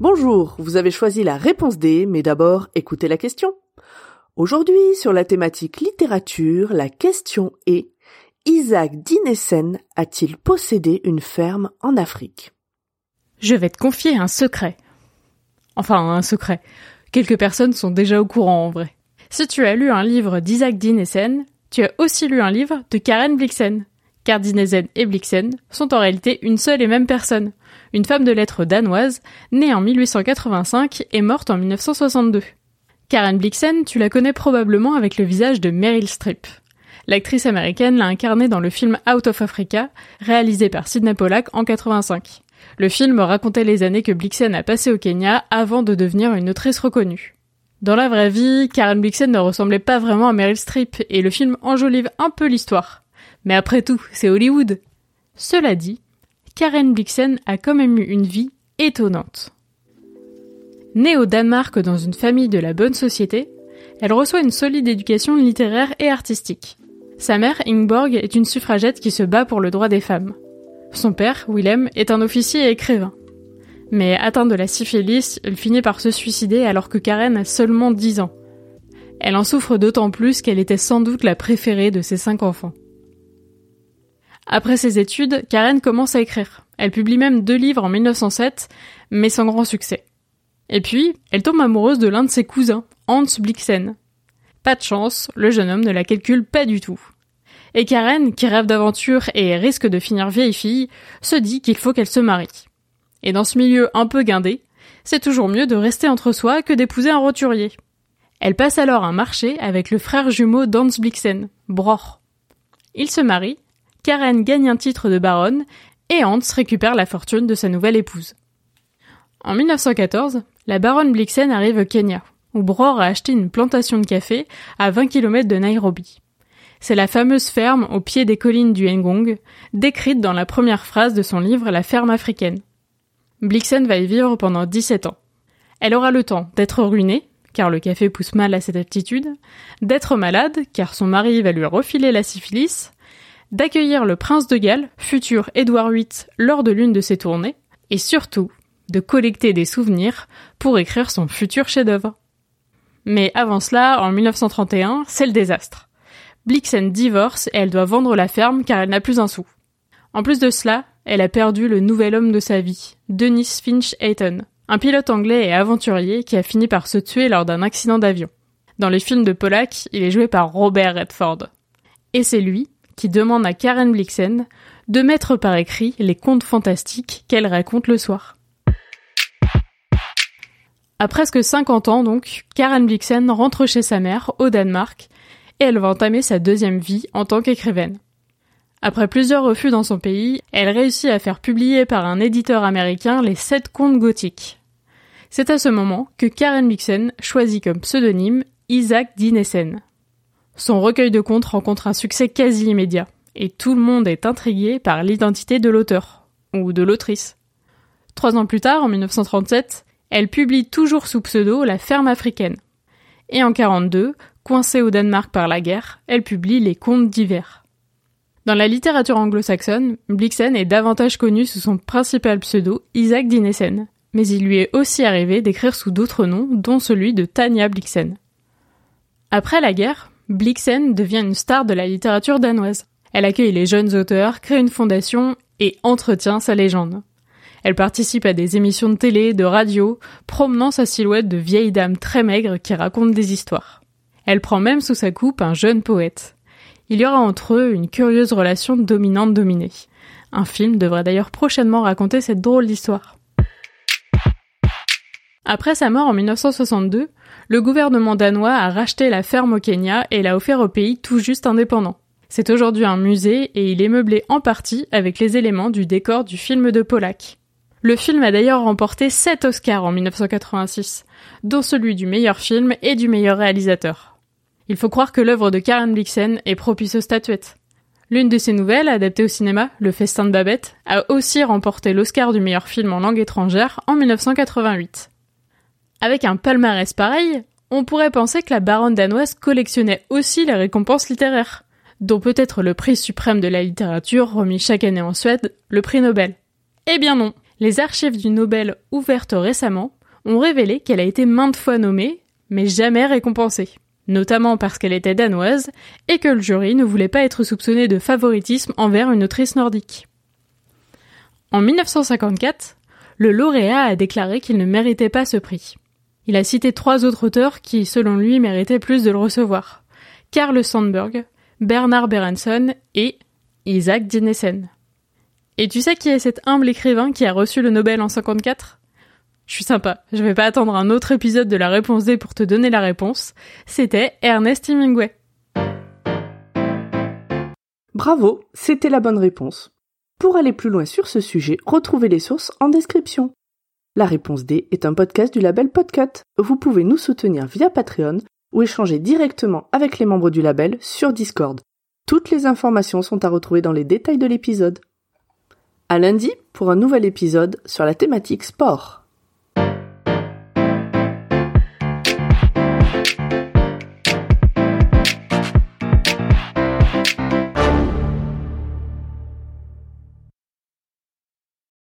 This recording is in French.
Bonjour, vous avez choisi la réponse D, mais d'abord écoutez la question. Aujourd'hui, sur la thématique littérature, la question est Isaac Dinesen a-t-il possédé une ferme en Afrique? Je vais te confier un secret. Enfin, un secret. Quelques personnes sont déjà au courant en vrai. Si tu as lu un livre d'Isaac Dinesen, tu as aussi lu un livre de Karen Blixen. Car Dinesen et Blixen sont en réalité une seule et même personne. Une femme de lettres danoise, née en 1885 et morte en 1962. Karen Blixen, tu la connais probablement avec le visage de Meryl Streep. L'actrice américaine l'a incarnée dans le film Out of Africa, réalisé par Sidney Pollack en 85. Le film racontait les années que Blixen a passées au Kenya avant de devenir une autrice reconnue. Dans la vraie vie, Karen Blixen ne ressemblait pas vraiment à Meryl Streep et le film enjolive un peu l'histoire. Mais après tout, c'est Hollywood. Cela dit, Karen Blixen a quand même eu une vie étonnante. Née au Danemark dans une famille de la bonne société, elle reçoit une solide éducation littéraire et artistique. Sa mère, Ingborg, est une suffragette qui se bat pour le droit des femmes. Son père, Willem, est un officier et écrivain. Mais atteint de la syphilis, il finit par se suicider alors que Karen a seulement 10 ans. Elle en souffre d'autant plus qu'elle était sans doute la préférée de ses cinq enfants. Après ses études, Karen commence à écrire. Elle publie même deux livres en 1907, mais sans grand succès. Et puis, elle tombe amoureuse de l'un de ses cousins, Hans Blixen. Pas de chance, le jeune homme ne la calcule pas du tout. Et Karen, qui rêve d'aventure et risque de finir vieille fille, se dit qu'il faut qu'elle se marie. Et dans ce milieu un peu guindé, c'est toujours mieux de rester entre soi que d'épouser un roturier. Elle passe alors un marché avec le frère jumeau d'Hans Blixen, Broch. Ils se marient, Karen gagne un titre de baronne et Hans récupère la fortune de sa nouvelle épouse. En 1914, la baronne Blixen arrive au Kenya, où Bror a acheté une plantation de café à 20 km de Nairobi. C'est la fameuse ferme au pied des collines du Ngong, décrite dans la première phrase de son livre La ferme africaine. Blixen va y vivre pendant 17 ans. Elle aura le temps d'être ruinée, car le café pousse mal à cette aptitude, d'être malade, car son mari va lui refiler la syphilis, d'accueillir le prince de Galles, futur Édouard VIII, lors de l'une de ses tournées, et surtout de collecter des souvenirs pour écrire son futur chef-d'œuvre. Mais avant cela, en 1931, c'est le désastre. Blixen divorce et elle doit vendre la ferme car elle n'a plus un sou. En plus de cela, elle a perdu le nouvel homme de sa vie, Dennis Finch Hayton, un pilote anglais et aventurier qui a fini par se tuer lors d'un accident d'avion. Dans les films de Pollack, il est joué par Robert Redford. Et c'est lui qui demande à Karen Blixen de mettre par écrit les contes fantastiques qu'elle raconte le soir. À presque 50 ans donc, Karen Blixen rentre chez sa mère, au Danemark, elle va entamer sa deuxième vie en tant qu'écrivaine. Après plusieurs refus dans son pays, elle réussit à faire publier par un éditeur américain les sept contes gothiques. C'est à ce moment que Karen Blixen choisit comme pseudonyme Isaac Dinesen. Son recueil de contes rencontre un succès quasi immédiat, et tout le monde est intrigué par l'identité de l'auteur, ou de l'autrice. Trois ans plus tard, en 1937, elle publie toujours sous pseudo La ferme africaine. Et en 42, coincée au Danemark par la guerre, elle publie Les contes d'hiver. Dans la littérature anglo-saxonne, Blixen est davantage connu sous son principal pseudo, Isaac Dinesen, mais il lui est aussi arrivé d'écrire sous d'autres noms, dont celui de Tanya Blixen. Après la guerre, Blixen devient une star de la littérature danoise. Elle accueille les jeunes auteurs, crée une fondation et entretient sa légende. Elle participe à des émissions de télé, de radio, promenant sa silhouette de vieille dame très maigre qui raconte des histoires. Elle prend même sous sa coupe un jeune poète. Il y aura entre eux une curieuse relation dominante-dominée. Un film devrait d'ailleurs prochainement raconter cette drôle d'histoire. Après sa mort en 1962, le gouvernement danois a racheté la ferme au Kenya et l'a offert au pays tout juste indépendant. C'est aujourd'hui un musée et il est meublé en partie avec les éléments du décor du film de Pollack. Le film a d'ailleurs remporté 7 Oscars en 1986, dont celui du meilleur film et du meilleur réalisateur. Il faut croire que l'œuvre de Karen Blixen est propice aux statuettes. L'une de ses nouvelles, adaptée au cinéma, Le Festin de Babette, a aussi remporté l'Oscar du meilleur film en langue étrangère en 1988. Avec un palmarès pareil, on pourrait penser que la baronne danoise collectionnait aussi les récompenses littéraires, dont peut-être le prix suprême de la littérature remis chaque année en Suède, le prix Nobel. Eh bien non, les archives du Nobel ouvertes récemment ont révélé qu'elle a été maintes fois nommée, mais jamais récompensée, notamment parce qu'elle était danoise et que le jury ne voulait pas être soupçonné de favoritisme envers une autrice nordique. En 1954, le lauréat a déclaré qu'il ne méritait pas ce prix. Il a cité trois autres auteurs qui, selon lui, méritaient plus de le recevoir. Karl Sandberg, Bernard Berenson et Isaac Dinesen. Et tu sais qui est cet humble écrivain qui a reçu le Nobel en 54 Je suis sympa, je vais pas attendre un autre épisode de la réponse D pour te donner la réponse. C'était Ernest Hemingway. Bravo, c'était la bonne réponse. Pour aller plus loin sur ce sujet, retrouvez les sources en description. La réponse D est un podcast du label Podcut. Vous pouvez nous soutenir via Patreon ou échanger directement avec les membres du label sur Discord. Toutes les informations sont à retrouver dans les détails de l'épisode. À lundi pour un nouvel épisode sur la thématique sport.